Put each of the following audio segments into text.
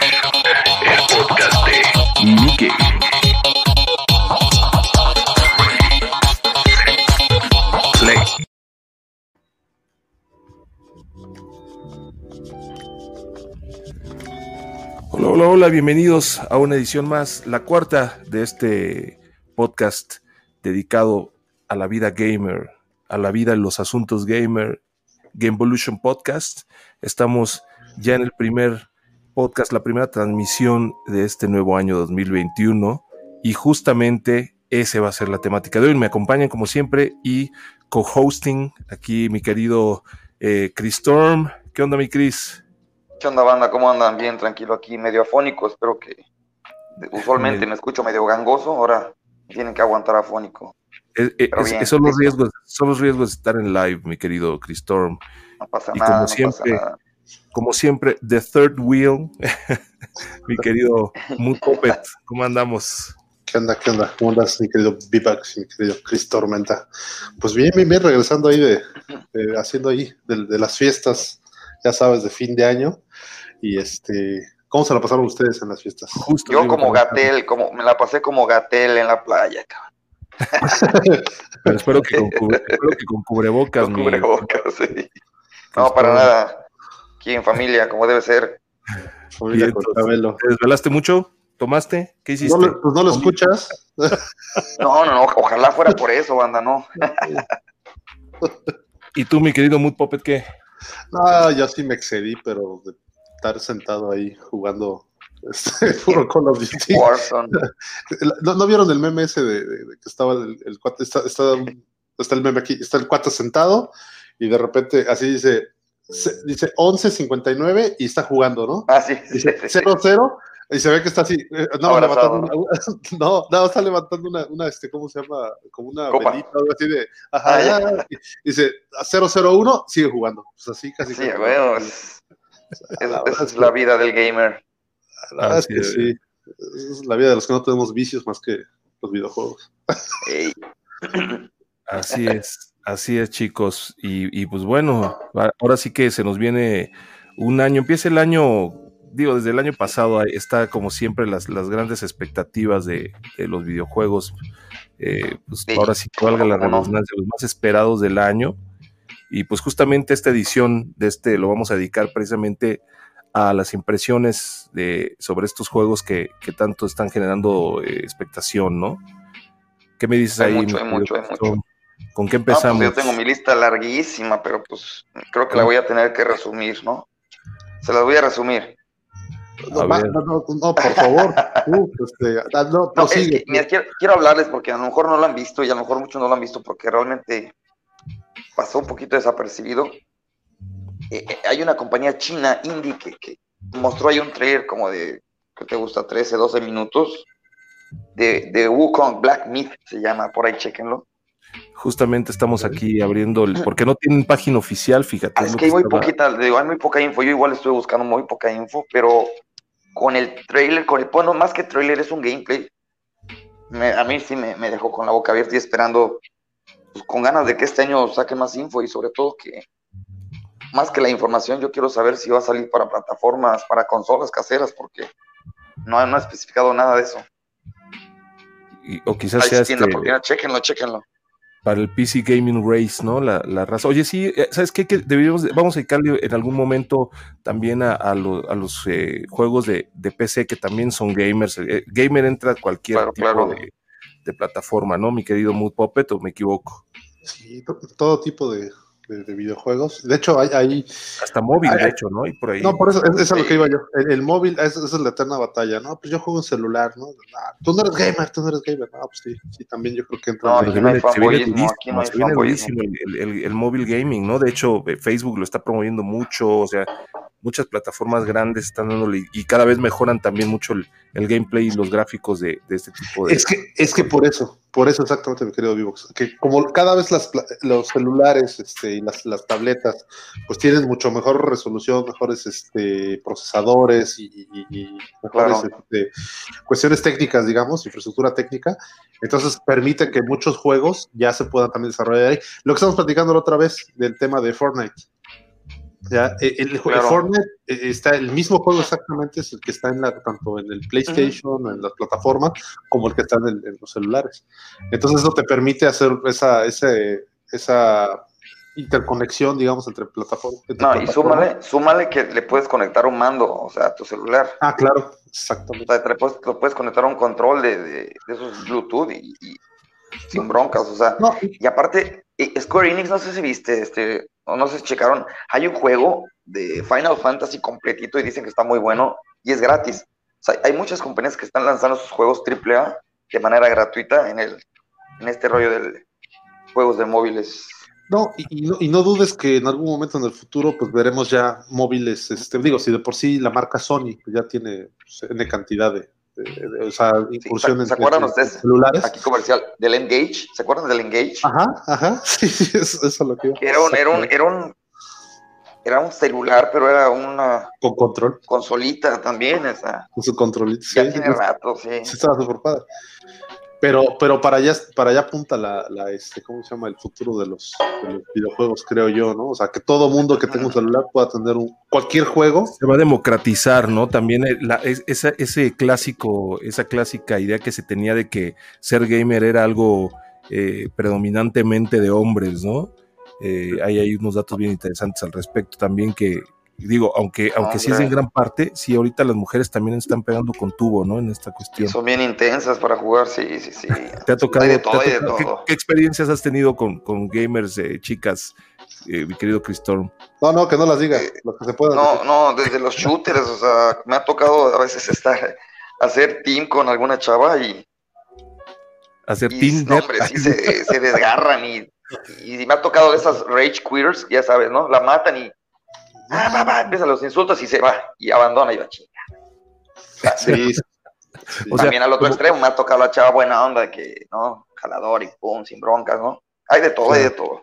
El podcast de Mickey. Hola, hola, hola, bienvenidos a una edición más, la cuarta de este podcast dedicado a la vida gamer, a la vida en los asuntos gamer, Gamevolution Podcast. Estamos ya en el primer podcast, la primera transmisión de este nuevo año 2021 y justamente ese va a ser la temática de hoy. Me acompañan como siempre y co-hosting aquí mi querido eh, Chris Storm. ¿Qué onda mi Chris? ¿Qué onda banda? ¿Cómo andan? Bien, tranquilo aquí, medio afónico. Espero que usualmente me escucho medio gangoso, ahora tienen que aguantar afónico. Es, es, bien, son, los riesgos, son los riesgos de estar en live, mi querido Chris Storm. No pasa y nada, como no siempre, pasa nada. Como siempre, The Third Wheel, mi querido Mood Puppet, ¿cómo andamos? ¿Qué onda? ¿Qué onda? ¿Cómo andas, mi querido Bivax, mi querido Chris Tormenta? Pues bien, bien, bien, regresando ahí de, de haciendo ahí de, de, las fiestas, ya sabes, de fin de año. Y este, ¿cómo se la pasaron ustedes en las fiestas? Justo Yo como Gatel, como, me la pasé como Gatel en la playa, cabrón. pero espero que con, cubre- espero que con cubrebocas, Con mi- cubrebocas, sí. No, para nada. Aquí en familia, como debe ser. Familia. ¿Te desvelaste mucho? ¿Tomaste? ¿Qué hiciste? No, lo- pues no lo escuchas. No, no, no, ojalá fuera por eso, banda, no. ¿Y tú, mi querido Mood Puppet, qué? No, yo sí me excedí, pero de estar sentado ahí jugando este, puro Call of Duty. ¿No, no vieron el meme ese de, de- de que estaba el, el cuate? Está, está, está el meme aquí, está el cuate sentado y de repente así dice, se- dice 11.59 y está jugando, ¿no? Ah, sí, Dice sí, sí. 0-0 y se ve que está así, eh, no, Abrazado, levantando una, no, no, está levantando una, una, este, ¿cómo se llama? Como una Copa. velita, algo así de, ajá, Ah, ya. y dice 0-0-1, sigue jugando. Pues así casi. Sí, es, La esa es es la vida del gamer. La verdad es Así que es. sí. Esa Es la vida de los que no tenemos vicios más que los videojuegos. Así es, así es, chicos. Y, y, pues bueno, ahora sí que se nos viene un año. Empieza el año, digo, desde el año pasado está como siempre las, las grandes expectativas de, de los videojuegos. Eh, pues Sí, ahora sí que valga la redundancia, los más esperados del año. Y pues justamente esta edición de este lo vamos a dedicar precisamente a las impresiones de, sobre estos juegos que, que tanto están generando eh, expectación, ¿no? ¿Qué me dices Hay ahí? mucho, hay mucho, hay mucho. ¿Con qué No, pues empezamos? yo tengo mi lista larguísima, pero pues creo que la voy a tener que resumir, ¿no? Se las voy a resumir. No, no, no, no, por favor. Este, ah, no, No, es que, mira, quiero, quiero hablarles porque a lo mejor no lo han visto y a lo mejor muchos no lo han visto porque realmente pasó un poquito desapercibido. Eh, eh, hay una compañía china indie que, que mostró ahí un trailer como de, ¿qué te gusta? 13, 12 minutos de, de Wukong Black Myth se llama, por ahí chequenlo. Justamente estamos aquí abriendo el. Porque no tienen página oficial, fíjate. Ah, es que hay muy estaba- poquita, digo, hay muy poca info. Yo igual estuve buscando muy poca info, pero con el trailer, con el, bueno, más que trailer, es un gameplay. Me- a mí sí me, me dejó con la boca abierta y esperando, pues, con ganas de que este año saque más info y sobre todo que, más que la información, yo quiero saber si va a salir para plataformas, para consolas caseras, porque no, no ha especificado nada de eso. y- o quizás Ahí sea este, oportunidad, chéquenlo, chéquenlo. Para el PC Gaming Race, ¿no? La, la raza. Oye, sí, eh, ¿sabes qué? Que deberíamos, de- vamos a dedicarle en algún momento también a, a lo- a los eh, juegos de, de PC que también son gamers. Eh, gamer entra a cualquier Claro, tipo claro. De, de plataforma, ¿no? Mi querido Mood Puppet, o me equivoco. Sí, to- todo tipo de, de- de videojuegos. De hecho, hay, hay Hasta móvil, de hecho, ¿no? Y por ahí. no, por eso, es, es a lo que iba yo. El, el móvil, es- esa es la eterna batalla, ¿no? Pues yo juego en celular, ¿no? Ah, tú no eres gamer, tú no eres gamer. No, pues sí, sí, también yo creo que entra. No, en- aquí no hay se viene fanboyismo, durísimo, aquí no hay se viene fanboyismo. durísimo el, el- el móvil gaming, ¿no? De hecho, eh, Facebook lo está promoviendo mucho, o sea, muchas plataformas grandes están dándole y cada vez mejoran también mucho el, el gameplay y los gráficos de, de este tipo de... Es que, es que por eso, por eso exactamente, mi querido Vivox, que como cada vez las, pla- los celulares este, y las, las tabletas pues tienen mucho mejor resolución, mejores este, procesadores y, y- y mejores Claro. este, cuestiones técnicas, digamos, infraestructura técnica, entonces permite que muchos juegos ya se puedan también desarrollar ahí. Lo que estamos platicando la otra vez del tema de Fortnite. Ya, eh, el, el Claro. Fortnite eh, está el mismo juego exactamente, es el que está en la, tanto en el PlayStation, en las plataformas, como el que está en, el- en los celulares. Entonces eso te permite hacer esa, ese, esa interconexión, digamos, entre plataformas. entre No, y plataformas. súmale, súmale que le puedes conectar un mando, o sea, a tu celular. Ah, claro, O exactamente. sea, te le puedes, lo puedes conectar a un control de, de, de esos Bluetooth y, y sin broncas, o sea. No, y- Y aparte, Square Enix, no sé si viste, este, o no sé si checaron, hay un juego de Final Fantasy completito y dicen que está muy bueno y es gratis. Hay muchas compañías que están lanzando sus juegos AAA de manera gratuita en el, en este rollo de juegos de móviles. No, y, no, y no dudes que en algún momento en el futuro pues veremos ya móviles, este, digo, si de por sí la marca Sony pues, ya tiene pues, cantidad de- o sea, incursión ¿se en, acuerdan ustedes? celulares. Aquí comercial, del Engage, ¿se acuerdan del Engage? Ajá, ajá, sí, sí, eso, es lo que. Que era un, era un, era un, era un celular, pero era una Con control, consolita también, o sea, con su controlito. ya sí, tiene sí, rato, sí. sí estaba súper padre. Pero, pero para allá, para allá apunta la, la, este, ¿cómo se llama? El futuro de los, de los videojuegos, creo yo, ¿no? O sea, que todo mundo que tenga un celular pueda tener un, cualquier juego. Se va a democratizar, ¿no? También eh, la- esa, ese clásico, esa clásica idea que se tenía de que ser gamer era algo eh, predominantemente de hombres, ¿no? Eh, hay, hay unos datos bien interesantes al respecto también que, digo, aunque, aunque sí es en gran parte, sí ahorita las mujeres también están pegando con tubo, ¿no? En esta cuestión. Son bien intensas para jugar, sí, sí, sí. ¿Te ha tocado? De te ha de ¿qué, todo. qué experiencias has tenido con, con gamers, eh, chicas, eh, mi querido Cristorm? No, no, que no las diga, lo que se pueda. No, no, desde los shooters, o sea, me ha tocado a veces estar, hacer team con alguna chava y, Hacer y, team no, hombre, sí se, se desgarran y, y me ha tocado de esas rage queers, ya sabes, ¿no? La matan y ah, va, va, empiezan los insultos y se va y abandona y va chinga. Sí, sí. O sea, También al otro como- extremo me ha tocado la chava buena onda que, ¿no? Jalador y pum, sin broncas, ¿no? Hay de todo, hay de todo.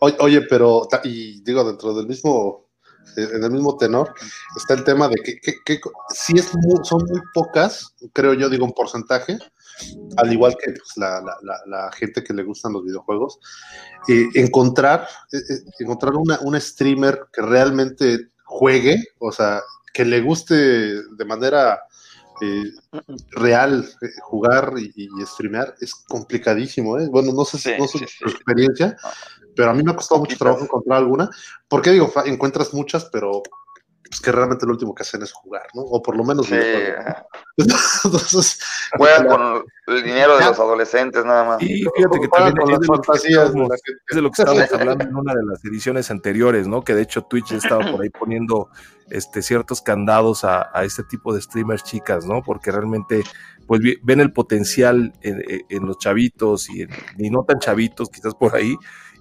Oye, oye, pero, y digo, dentro del mismo, eh, en el mismo tenor, está el tema de que, que, que si es mu- son muy pocas, creo yo, digo, un porcentaje, al igual que pues, la, la- la- la gente que le gustan los videojuegos, eh, encontrar, eh, encontrar una, un streamer que realmente juegue, o sea, que le guste de manera eh, real eh, jugar y, y streamear, es complicadísimo, ¿eh? Bueno, no sé si Sí, no sé sí, experiencia, pero a mí me ha costado mucho trabajo encontrar alguna, porque digo, encuentras muchas, pero pues que realmente lo último que hacen es jugar, ¿no? O por lo menos Sí. Entonces, juegan con el dinero de los adolescentes nada más. Y fíjate que también con es las de lo que fantasías de la de lo que estábamos hablando en una de las ediciones anteriores, ¿no? Que de hecho Twitch ya estaba por ahí poniendo este, ciertos candados a, a este tipo de streamers chicas, ¿no? Porque realmente pues ven el potencial en, en- los chavitos y, en- y no tan chavitos quizás por ahí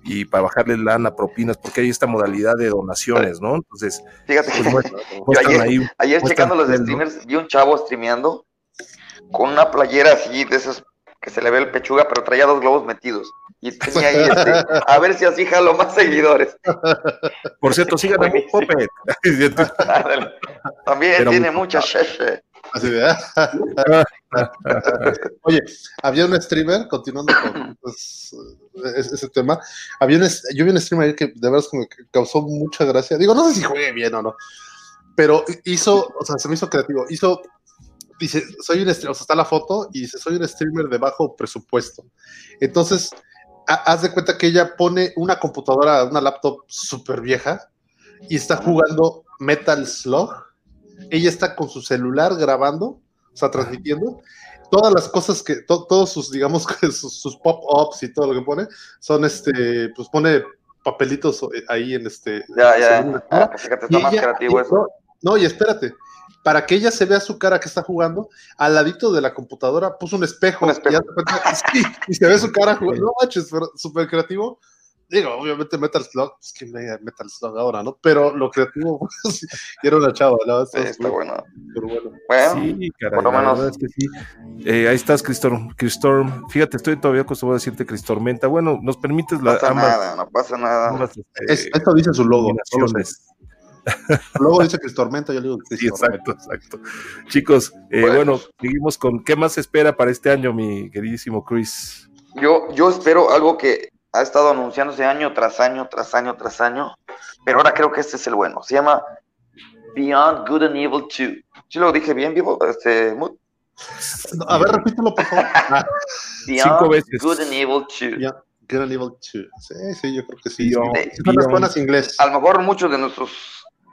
y para bajarle lana, propinas, porque hay esta modalidad de donaciones, ¿no? Entonces, Fíjate pues muestran, muestran ayer- ahí ayer checando los streamers, vi un chavo streameando con una playera así de esas que se le ve el pechuga, pero traía dos globos metidos. Y tenía ahí este, a ver si así jalo más seguidores. Por cierto, sigan a. Ándale. También Pero tiene muy- mucha cheche. Así de, ah. Oye, había un streamer, continuando con pues, ese, tema, había un, yo vi un streamer que de verdad me causó mucha gracia. Digo, no sé si juegue bien o no, pero hizo, o sea, se me hizo creativo. Hizo, dice, soy un streamer, o sea, está la foto y dice, soy un streamer de bajo presupuesto. Entonces, ha- haz de cuenta que ella pone una computadora, una laptop súper vieja y está jugando Metal Slug. Ella está con su celular grabando, o sea, transmitiendo. Todas las cosas que, to- todos sus, digamos, sus, sus pop-ups y todo lo que pone, son este, pues pone papelitos eh, ahí en este. Ya, ya. Ah, pues fíjate, está y más ella- creativo y- eso. No, no, y espérate. Para que ella se vea su cara que está jugando, al ladito de la computadora puso un espejo. Un espejo. Y, sí, y se ve su cara jugando. No manches, súper creativo. Digo, obviamente Metal Slug, pues que me Metal Slug ahora, ¿no? Pero lo creativo, sí, y era una chava, la verdad, está bueno. bueno. Bueno, Sí, caray, por lo la menos. verdad es que sí. Eh, ahí estás, Cristorm. Cristorm. Fíjate, estoy todavía acostumbrado a decirte Cristormenta. Bueno, nos permites no la, pasa ambas, nada, no pasa nada. ambas, este, Es- esto dice su logo. no. Luego dice Cristormenta, yo le digo Sí, exacto, exacto. Chicos, eh, Bueno. bueno, seguimos con ¿qué más se espera para este año, mi queridísimo Chris? Yo, yo espero algo que ha estado anunciándose año tras año, tras año, tras año, pero ahora creo que este es el bueno. Se llama Beyond Good and Evil 2. ¿Sí lo dije bien, vivo? Este, Mood? No, a ver, repítelo, por favor. Ah, Beyond Cinco veces. Good and Evil 2. ya, Good and Evil 2. Sí, sí, yo creo que sí. Beyond- Sí, son las Beyond- buenas inglés. A lo mejor muchos de nuestros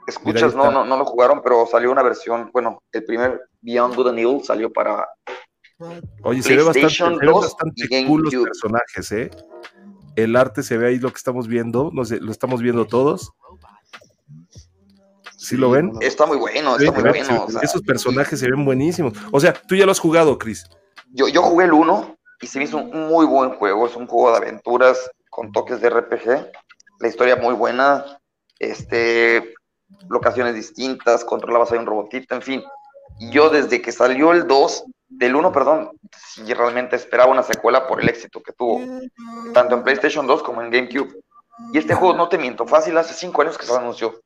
escuchas no, no, no lo jugaron, pero salió una versión, bueno, el primer Beyond Good and Evil salió para... Oye, se ve bastante, se 2 bastante y cool los personajes, ¿eh? El arte se ve ahí lo que estamos viendo, no sé, lo estamos viendo todos. ¿Sí lo ven? Está muy bueno, está muy bueno. o sea, Esos personajes se ven buenísimos. O sea, tú ya lo has jugado, Chris. Yo, yo jugué el 1 y se me hizo un muy buen juego. Es un juego de aventuras con toques de RPG. La historia muy buena. Este, locaciones distintas, controlabas ahí un robotito, en fin. Y yo desde que salió el 2, del 1, perdón, sí realmente esperaba una secuela por el éxito que tuvo, tanto en PlayStation 2 como en GameCube. Y este juego, no te miento, fácil, hace 5 años que se anunció.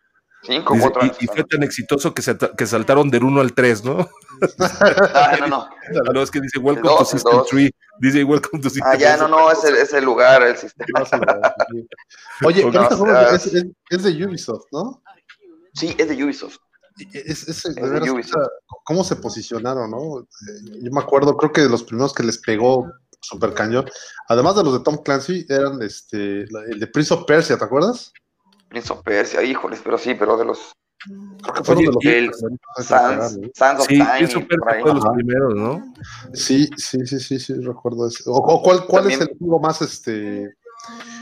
5 o Dice, 4 y, años. y fue tan exitoso que, se, que saltaron del 1 al 3, ¿no? Ah, no, no. No, es que dice Welcome dos, to el System dos. 3. Dice Welcome to System Ah, ya, 3. no, no, es el, es el lugar, el sistema. Oye, No, pero este juego sea- es, es- es de Ubisoft, ¿no? Sí, es de Ubisoft. Es, es- de veras, ¿Cómo se posicionaron, no? Eh, Yo me acuerdo, creo que de los primeros que les pegó super cañón, además de los de Tom Clancy, eran este, el de Prince of Persia, ¿te acuerdas? Prince of Persia, híjoles, pero sí, pero de los Creo que fueron Oye, de los y el primeros. Sans, Sans of Sí, Time. eso y por ahí. fue de los Ajá. primeros, ¿no? Sí, sí, sí, sí, sí, recuerdo eso. ¿O, o cuál, cuál es el juego más, este,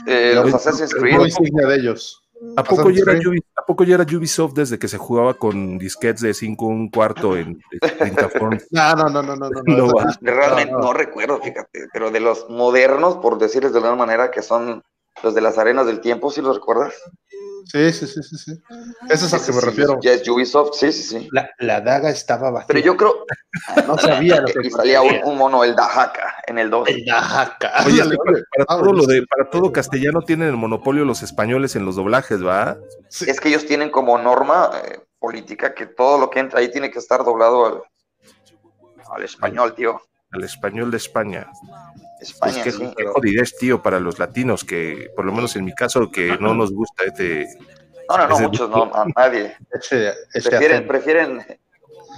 Eh, los Assassin's Creed. de ellos? ¿A poco, ya era Assassin's Ubi- ¿A poco ya era Ubisoft desde que se jugaba con disquetes de 5 un cuarto en 30 forms? No, no, no, no, no, no. Realmente no, no, no. recuerdo, fíjate, pero de los modernos, por decirles de alguna manera, que son los de las arenas del tiempo, ¿sí los recuerdas? Sí, sí, sí, sí, sí. Ese es al Ese que me sí, refiero. Ya es Ubisoft, sí, sí, sí. La, la daga estaba vacía. Pero yo creo, no sabía lo que y salía un, un mono, el Dahaka, en el 2. El Dajaka. Oye, para, para todo lo de, para todo castellano tienen el monopolio los españoles en los doblajes, ¿va? Sí. Es que ellos tienen como norma eh, política que todo lo que entra ahí tiene que estar doblado al, al español, tío. Al español de España. España, Pues qué, sí. qué jodidez, tío, para los latinos, que por lo menos en mi caso, que no nos gusta este... No, no, no, ese- muchos no, a nadie. Prefieren, prefieren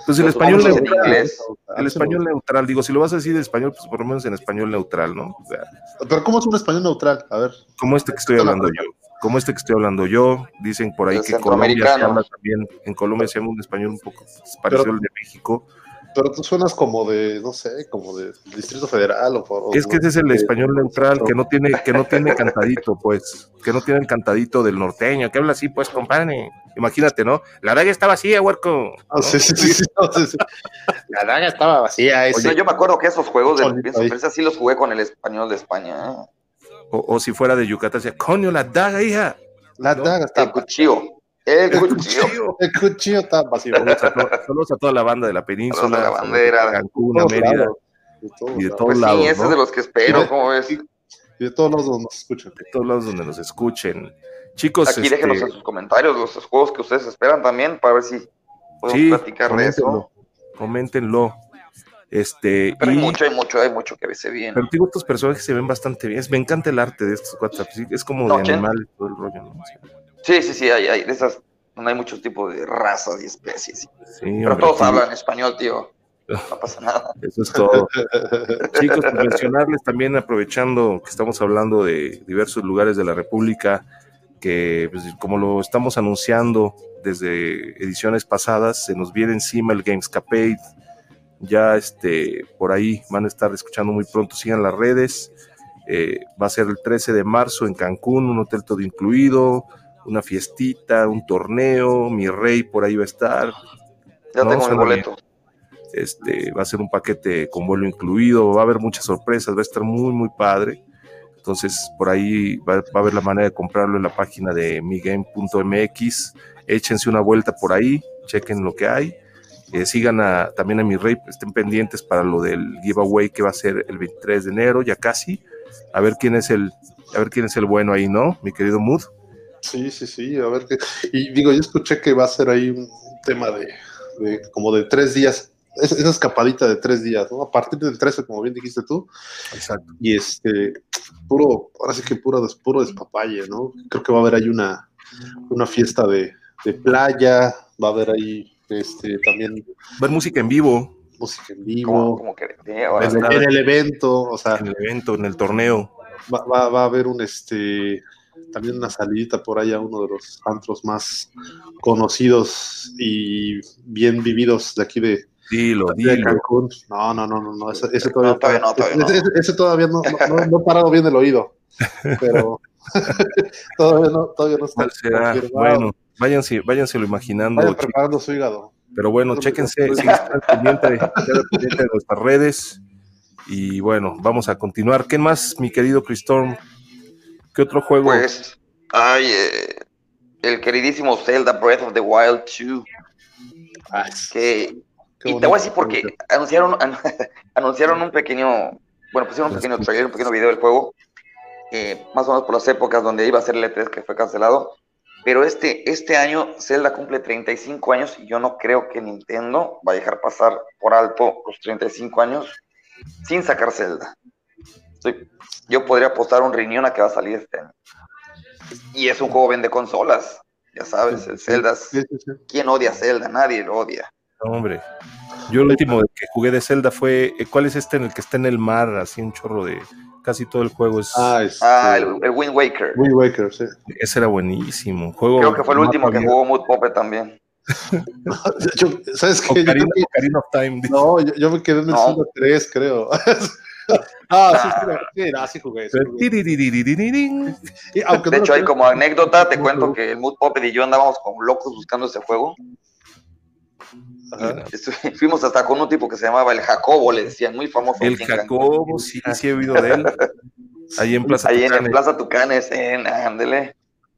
Pues el español neutral. inglés. El español neutral, digo, si lo vas a decir en español, pues por lo menos en español neutral, ¿no? O sea, Pero ¿cómo es un español neutral? A ver. como este que estoy hablando yo. Como este que estoy hablando yo, dicen por ahí El que Colombia se habla también, en Colombia se llama un español un poco parecido Pero- al de México. Pero tú suenas como de, no sé, como de Distrito Federal o por. Es que ese es el español neutral que no tiene, que no tiene cantadito, pues, que no tiene el cantadito del norteño, que habla así, pues, compadre. Imagínate, ¿no? La daga está vacía, huerco. Ah, sí, sí, sí, sí, no, sí, sí. La daga estaba vacía. Ese. Yo me acuerdo que esos juegos de. Persia sí los jugué con el español de España. ¿eh? O, o si fuera de Yucatán, decía, coño, la daga, hija. La ¿no? daga El estaba cuchillo. El El cuchillo. cuchillo. El cuchillo estaba vacío. Saludos a, to- saludos a toda la banda de la península, Saludos a la bandera. Cancún, a Mérida, lados, de todos y de lados. todos Pues lados, sí, ese ¿no? es de los que espero, ¿cómo ves? Y de todos lados donde nos escuchan. de todos lados donde nos escuchen. Chicos, Aquí este, déjenos en sus comentarios los juegos que ustedes esperan también para ver si podemos sí, platicar de eso. coméntenlo. Este, Pero hay mucho, hay mucho, hay mucho que verse bien. Pero digo, estos personajes se ven bastante bien. Me encanta el arte de estos WhatsApp. Es como No, de animales todo el rollo. ¿no? Sí, sí, sí, hay, hay de esas, donde hay muchos tipos de razas y especies. Sí, Pero hombre, todos sí, hablan español, tío. No pasa nada. Eso es todo. Chicos, mencionarles también, aprovechando que estamos hablando de diversos lugares de la República, que pues, como lo estamos anunciando desde ediciones pasadas, se nos viene encima el Gamescapade. Ya este, por ahí van a estar escuchando muy pronto, sigan las redes. Eh, va a ser el 13 de marzo en Cancún, un hotel todo incluido, una fiestita, un torneo, mi rey por ahí va a estar, Ya No, tengo suena boleto. este, va a ser un paquete con vuelo incluido, va a haber muchas sorpresas, va a estar muy, muy padre. Entonces, por ahí va, va a haber la manera de comprarlo en la página de migame.mx. Échense una vuelta por ahí, chequen lo que hay. Eh, sigan a- también a mi rey, estén pendientes para lo del giveaway que va a ser el 23 de enero, ya casi. A ver quién es el, a ver quién es el bueno ahí, ¿no? Mi querido Mood. Sí, sí, sí, a ver qué. Y digo, yo escuché que va a ser ahí un tema de, de como de tres días, es- esa escapadita de tres días, ¿no? A partir del 13, como bien dijiste tú, Exacto. y este, puro, ahora sí que puro, puro despapalle, ¿no? Creo que va a haber ahí una, una fiesta de, de playa, va a haber ahí este, también Ver música en vivo, música en vivo, como que, sí, ahora en, el, en el evento, o sea, en el evento, en el torneo. va, va- va a haber un este también una salidita por ahí a uno de los antros más conocidos y bien vividos de aquí de, Dilo, de dilo. Cancún. No, no, no, no, no, ese, ese todavía, No, todavía no, todavía no. ese, ese- ese todavía no, no, no- no he parado bien el oído, pero todavía no, todavía no está ¿Cuál será? Bueno, váyanse, imaginando. Vayan preparando su hígado. Pero bueno, No, chéquense, no, sí, estén pendiente, estén pendiente de nuestras redes. Y bueno, vamos a continuar. ¿Qué más, mi querido Cristorm? ¿Qué otro juego? Pues, ay, eh, el queridísimo Zelda Breath of the Wild 2, Ay, que, y te voy a decir porque anunciaron, an- anunciaron un pequeño, bueno, pusieron un pequeño trailer, un pequeño video del juego, eh, más o menos por las épocas donde iba a ser el E3 que fue cancelado, pero este, este año Zelda cumple 35 años y yo no creo que Nintendo va a dejar pasar por alto los 35 años sin sacar Zelda. Estoy- yo podría apostar un riñón a que va a salir este año. Y es un juego vende consolas, ya sabes, el Zelda. es- Sí, sí, sí. ¿Quién odia a Zelda? Nadie lo odia. No, hombre. Yo el último que jugué de Zelda fue. eh, ¿Cuál es este en el que está en el mar? Así un chorro de. Casi todo el juego es. Ah, este, Ah, el, el Wind Waker. Wind Waker, sí. Ese era buenísimo. Juego Creo que fue el último que jugó Mood Pope también. Yo- ¿Sabes qué? Yo Ocarina, Ocarina of Time. no, yo, yo me quedé en el No. Zelda 3, creo. ah, sí, sí, sí, sí jugué. De hecho, ahí como anécdota, te cuento que el Mood Pope y yo andábamos como locos buscando ese juego. Ajá. Fuimos hasta con un tipo que se llamaba el Jacobo, le decían, muy famoso. El. Jacobo, sí, sí he oído de él. Ahí en Plaza Ahí en, en Tucanes. Plaza Tucanes, en Ándele.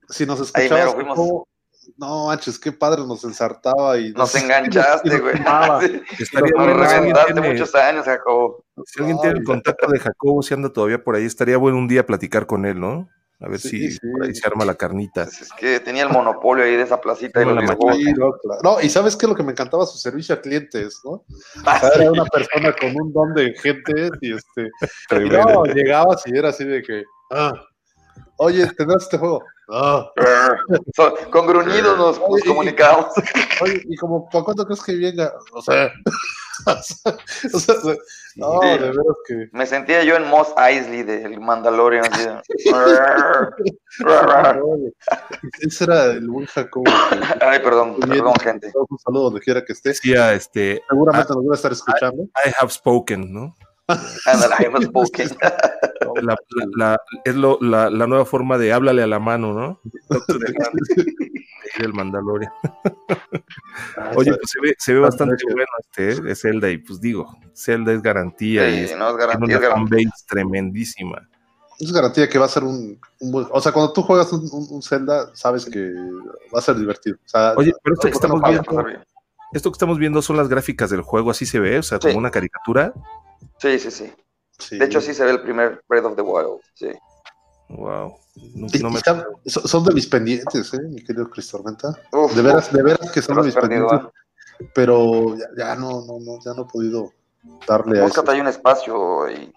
Si nos Ahí escuchabas, mero fuimos. como- no manches, qué padre nos ensartaba y Nos enganchaste, y nos güey. quemaba. Estaría Nos bueno si alguien, reventaste tiene, muchos años, Jacobo. si alguien tiene el contacto de Jacobo, si anda todavía por ahí, estaría bueno un día platicar con él, ¿no? A ver Sí, si sí. por ahí se arma la carnita. Pues es que tenía el monopolio ahí de esa placita y Como los. Sí, no, claro. No, y sabes qué es lo que me encantaba su servicio a clientes, ¿no? Ah, O sea, era una persona con un don de gente y este y no, llegabas y era así de que ah, oye, tendrás este juego. So- con gruñidos nos, nos Oye, y- comunicamos. oye, y como ¿para cuánto crees que venga? O sea, o sea, no, de veras que Me sentía yo en Moss Eisley del Mandalorian. así de- ese era el buen Jacobo. que- Ay, perdón, perdón, gente. Un saludo donde quiera que esté. Decía, este, Seguramente nos va a estar escuchando. I have spoken, spoken, I was spoken. La, la- la- es lo- la, la nueva forma de háblale a la mano, ¿no? Del Mandalorian. Oye, pues se ve, se ve bastante bueno este ¿eh? de Zelda y pues digo, Zelda es garantía y es no es una garantía. tremendísima. Es garantía que va a ser un, un buen- O sea, cuando tú juegas un, un- un Zelda, sabes que va a ser divertido. O sea, Oye, pero esto que estamos viendo, esto que estamos viendo son las gráficas del juego, así se ve, o sea, como Sí. una caricatura. Sí, sí, sí. sí. De hecho, así se ve el primer Breath of the Wild. Sí. Wow. No, Y- no y me- son, de mis pendientes, ¿eh, mi querido Cristóbal Menta? Uf, De veras, de veras que son de mis perdido, pendientes, ¿eh? pero ya, ya no, no, no, ya no he podido darle a eso. Búscate ahí un espacio y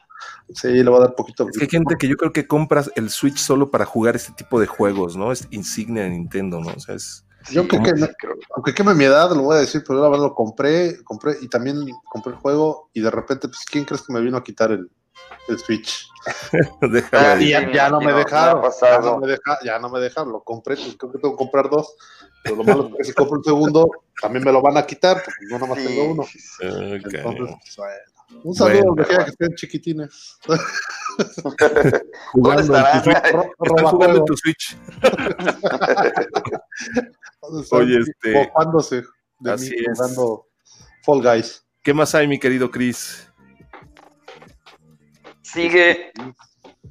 Sí, le voy a dar poquito. Es que hay gente que yo creo que compras el Switch solo para jugar este tipo de juegos, ¿no? Es insignia de Nintendo, ¿no? O sea, es... Yo creo que sí, no- creo. Aunque queme mi edad, lo voy a decir, pero la verdad lo compré, compré y también compré el juego y de repente, pues, ¿quién crees que me vino a quitar el, el Switch? Ah, ahí. y ya, sí, ya no me dejaron, ya no me, deja, ya no me dejaron, lo compré, pues creo que tengo que comprar dos, pero lo malo es que si compro el segundo, también me lo van a quitar, porque yo nada más Sí, tengo uno. sí, sí. Entonces, pues, bueno. Un saludo Bueno, donde quiera que estén chiquitines. Jugando en tu estarán? Switch. Ro- Están jugando en tu Switch. Oye, este- Mofándose de Así mí es. jugando Fall Guys. ¿Qué más hay, mi querido Chris? Sigue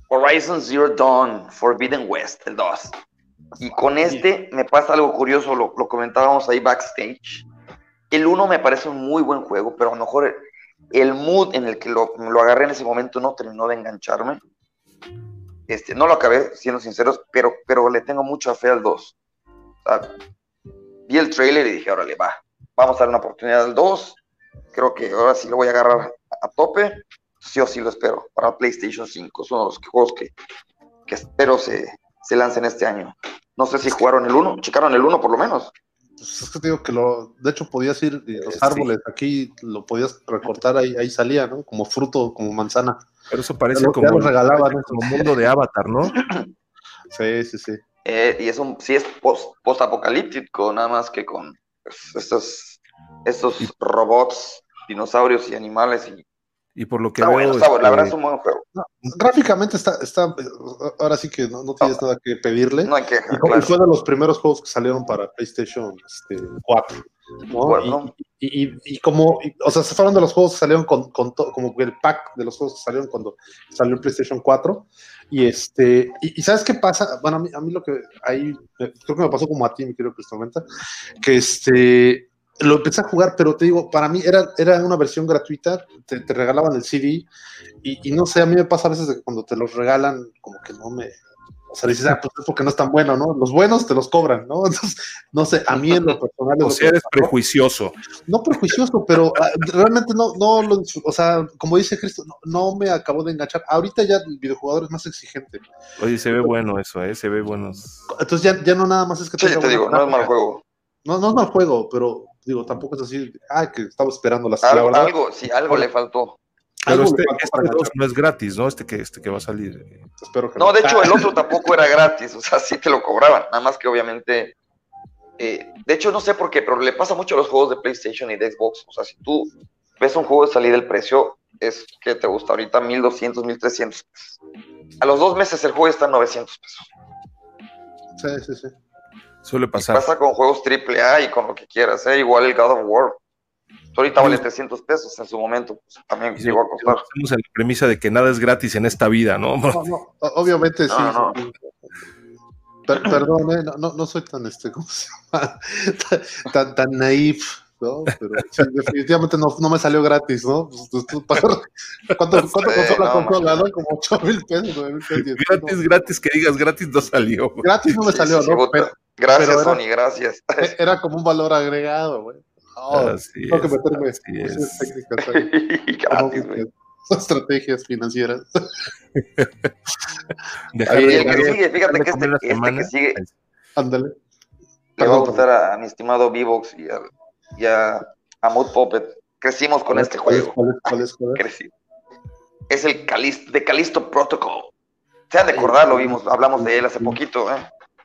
Horizon Zero Dawn, Forbidden West, el 2. Y con este me pasa algo curioso, lo, lo comentábamos ahí backstage. El 1 me parece un muy buen juego, pero a lo mejor el mood en el que lo, lo agarré en ese momento no terminó de engancharme. Este, no lo acabé, siendo sinceros, pero, pero le tengo mucha fe al 2. O vi el trailer y dije, órale, va, vamos a darle una oportunidad al 2. Creo que ahora sí lo voy a agarrar a tope sí o sí lo espero para PlayStation 5. Es uno de los juegos que, que espero se, se lancen este año. No sé si jugaron el 1, checaron el 1 por lo menos. Pues es que te digo que lo, de hecho podías ir, eh, los Sí. árboles, aquí lo podías recortar, ahí, ahí salía, ¿no? Como fruto, como manzana. Pero eso parece como, ya lo regalaban, ¿no? como mundo de Avatar, ¿no? Sí, sí, sí. Eh, y es un, sí es post, post-apocalíptico, nada más que con pues, estos, estos robots, dinosaurios y animales. Y, Y por lo que está veo, bueno, está bueno, la este, verdad es un buen juego. Gráficamente está, está, ahora sí que no, no tienes nada que pedirle. No hay queja, Y fue- claro. fue de los primeros juegos que salieron para PlayStation este, 4. ¿no? Bueno. Y, y- y como, y- o sea, se fueron de los juegos que salieron con, con to- como el pack de los juegos que salieron cuando salió el PlayStation 4. Y este, y, y ¿sabes qué pasa? Bueno, a mí, a mí lo que ahí, eh, creo que me pasó como a ti, mi querido Cristómenta, que este, lo empecé a jugar, pero te digo, para mí era, era una versión gratuita, te, te regalaban el CD, y, y no sé, a mí me pasa a veces que cuando te los regalan, como que no me, o sea, dices, ah, pues es porque no es tan bueno, ¿no? Los buenos te los cobran, ¿no? Entonces, no sé, a mí en lo personal... es o sea, eres prejuicioso. No prejuicioso, pero ah, realmente no, no lo, o sea, como dice Cristo, no, no me acabó de enganchar. Ahorita ya el videojugador es más exigente. Oye, se ve bueno eso, ¿eh? Se ve buenos. Entonces ya, ya no nada más es que Sí, te digo, no es mal juego. No, no es mal juego, pero digo, tampoco es así, ah, que estaba esperando la, la Algo, verdad. algo, sí, algo le faltó. Pero algo este, le faltó este para 2 enganchar. no es gratis, ¿no? Este que, este que va a salir. Espero que No, de hecho, el otro tampoco era gratis, o sea, sí te lo cobraban, nada más que obviamente. eh, de hecho, no sé por qué, pero le pasa mucho a los juegos de PlayStation y de Xbox. O sea, si tú ves un juego de salir el precio, es que te gusta ahorita 1200, 1300 pesos. A los dos meses el juego está en 900 pesos. Sí, sí, sí. Suele pasar. Pasa con juegos AAA y con lo que quieras, ¿eh? igual el God of War. Ahorita vale 300 pesos, en su momento pues, también si- llegó a costar. Estamos en la premisa de que nada es gratis en esta vida, ¿no? No, obviamente sí. No, no. sí. Per- perdón, eh, no, no, no soy tan, este, ¿cómo se llama? tan, tan, tan naif, ¿no? Pero sí, definitivamente no, no me salió gratis, ¿no? Pues, pues, ¿Cuánto, cuánto Sí, costó la consola, no? Como 8 mil pesos, 9 mil pesos. Gratis, ¿no? gratis, que digas gratis no salió. Gratis no me salió, sí, sí, ¿no? Pero Gracias, pero era- Sony, gracias. era como un valor agregado, güey. No, Así tengo que meterme así en es. cuestiones técnicas ahí. gratis, güey. Estrategias financieras. Dejar Y de- el que sigue, fíjate que este, este que sigue Ándale. le va a gustar a, a mi estimado Vivox y a, y a, a Mood Puppet. Crecimos con este ¿Cuál es, juego. cuál es, cuál es, cuál es? Crecí. Es el Calis- de Calisto Protocol. Se han de acordar, lo vimos, hablamos de él hace poquito, ¿eh?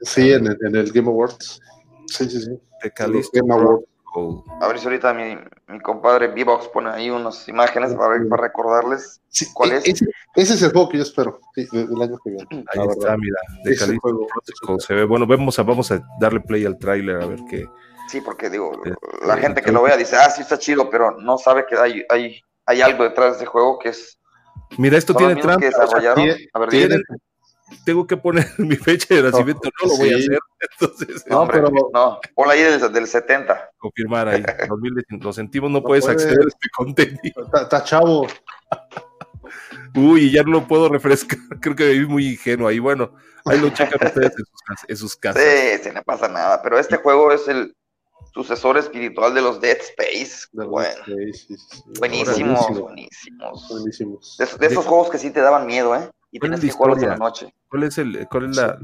Sí, en el, en el Game Awards. Sí, sí, sí. de Callisto Game Awards. A ver si ahorita mi, mi compadre Vivox pone ahí unas imágenes para, para recordarles. Sí, ¿Cuál e- es? Ese, ese es el juego que yo espero sí, de- del año que viene. Ahí está, verdad. mira, de juego. Protocol. Se ve bueno. Vamos a, vamos a darle play al tráiler a ver qué. Sí, porque digo, la gente que lo vea dice, ah, sí está chido, pero no sabe que hay, hay, hay algo detrás de ese juego que es. Mira, esto tiene trampa. que desarrollaron. tiene- A ver, tiene- dime. Tengo que poner mi fecha de nacimiento. No lo voy a hacer. Entonces, No, hombre, pero- no, ponla ahí del, del 70. confirmar ahí. 2019, Lo sentimos, no, No puedes puede. acceder a este contenido. Está está chavo. Uy, ya no lo puedo refrescar. Creo que viví muy ingenuo ahí. Bueno, ahí lo checan ustedes en sus, en sus casas. Sí, sí, no pasa nada. Pero este juego es el sucesor espiritual de los Dead Space. De Bueno, sí, sí. buenísimos, Buenísimo, buenísimos. buenísimos. De, de esos De- juegos que sí te daban miedo, ¿eh? Y ¿Cuál es tenías la que jugarlos en la noche. ¿Cuál es, el, cuál es la,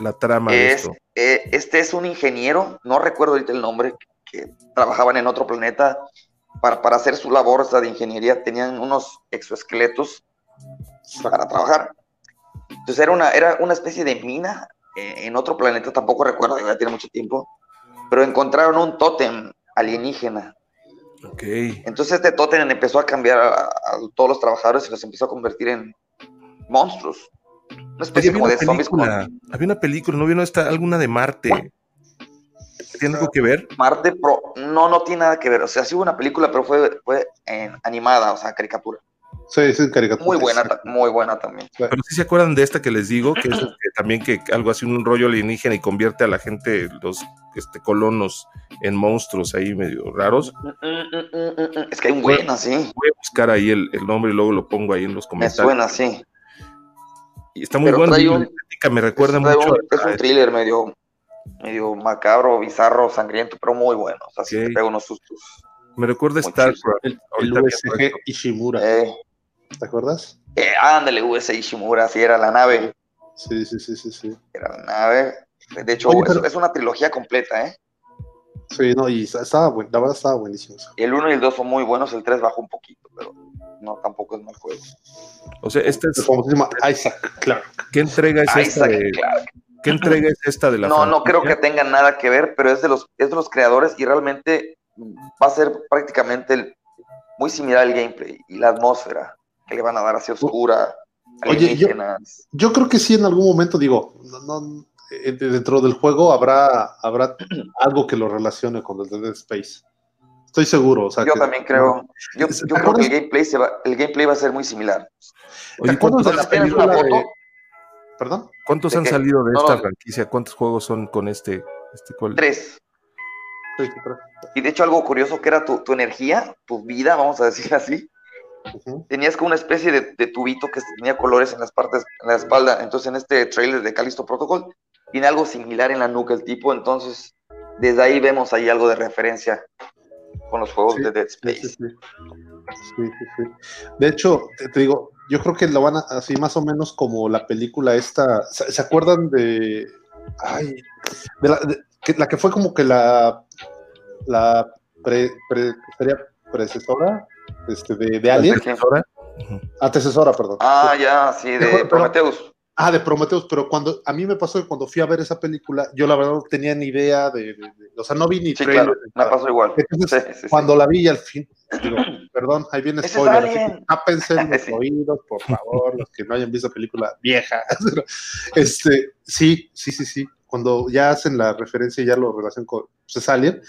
la trama de Es, esto? eh, este es un ingeniero, no recuerdo ahorita el nombre, que trabajaban en otro planeta para, para hacer su labor o sea, de ingeniería. Tenían unos exoesqueletos para trabajar. Entonces era una, era una especie de mina eh, en otro planeta, tampoco recuerdo, ya tiene mucho tiempo, pero encontraron un tótem alienígena. Ok. Entonces este tótem empezó a cambiar a, a todos los trabajadores y los empezó a convertir en monstruos. Una especie había como una de zombies con película, había una película, ¿no vino esta, alguna de Marte? ¿Tiene algo que ver? Marte Pro. No, no tiene nada que ver. O sea, sí hubo una película, pero fue, fue animada, o sea, caricatura. Sí, sí, caricatura. Muy buena, muy buena también. Pero sí se acuerdan de esta que les digo, que es que también que algo así, un rollo alienígena y convierte a la gente, los este, colonos, en monstruos ahí medio raros. Es que hay un buena, sí. Voy a buscar ahí el, el nombre y luego lo pongo ahí en los Me comentarios. suena, sí. Y está muy un- estética me recuerda mucho un, a- es un thriller medio, medio macabro, bizarro, sangriento, pero muy bueno. O sea, sí Ok. te pega unos sustos. me recuerda a chido. El, el USG. Ishimura. Eh, ¿Te acuerdas? eh, ándale, US Ishimura, sí era la nave. Sí, sí, sí, sí, sí. Era una nave. De hecho, Oye, es- pero- es, una trilogía completa, ¿eh? Sí, no, y estaba bueno, la verdad estaba buenísimo. El 1 y el 2 son muy buenos, el 3 bajó un poquito, pero no, tampoco es mal juego. O sea, esta El es, Isaac Clark. ¿qué entrega es esta Isaac de, Clarke. ¿qué entrega es esta de la No, no creo que tenga nada que ver, pero es de los, es de los creadores y realmente va a ser prácticamente el- muy similar al gameplay y la atmósfera que le van a dar así oscura, Oye, yo-. Yo creo que sí, en algún momento, digo, no, no, dentro del juego habrá, habrá algo que lo relacione con el de Dead Space. Estoy seguro. O sea, Yo que- también creo, yo, ¿Te yo creo que el gameplay, se va, el gameplay va a ser muy similar. Oye, ¿Te acuerdas ¿cuántos, de la Entonces, ¿tienes una película de- foto? ¿Perdón? cuántos ¿De han qué? salido de No, esta no. franquicia? ¿Cuántos juegos son con este? este cuál? Tres. Y de hecho algo curioso que era tu, tu energía, tu vida, vamos a decir así, tenías como una especie de, de tubito que tenía colores en las partes, en la espalda. Entonces en este trailer de Callisto Protocol tiene algo similar en la nuca el tipo. Entonces desde ahí vemos ahí algo de referencia con los juegos Sí, de Dead Space. sí, sí. De hecho, te, te digo, yo creo que lo van a, así más o menos como la película esta. ¿Se, se acuerdan de. Ay, de la, de- que, la que fue como que la. La pre, pre- sería predecesora este, de, de Alien. ¿Antecesora? Antecesora, perdón. Ah, ya, sí, de Pero- Prometheus. Ah, de Prometheus, pero cuando a mí me pasó que cuando fui a ver esa película, yo la verdad no tenía ni idea de, de- de- o sea, no vi ni Sí, trailer claro, me pasó igual. Entonces, Sí, sí, sí. Cuando la vi y al fin, digo, perdón, ahí viene ¡Ese es spoiler. así que tápense los Sí. oídos, por favor, los que no hayan visto película vieja. este, sí, sí, sí, sí. Cuando ya hacen la referencia y ya lo relacionan con pues, es Alien,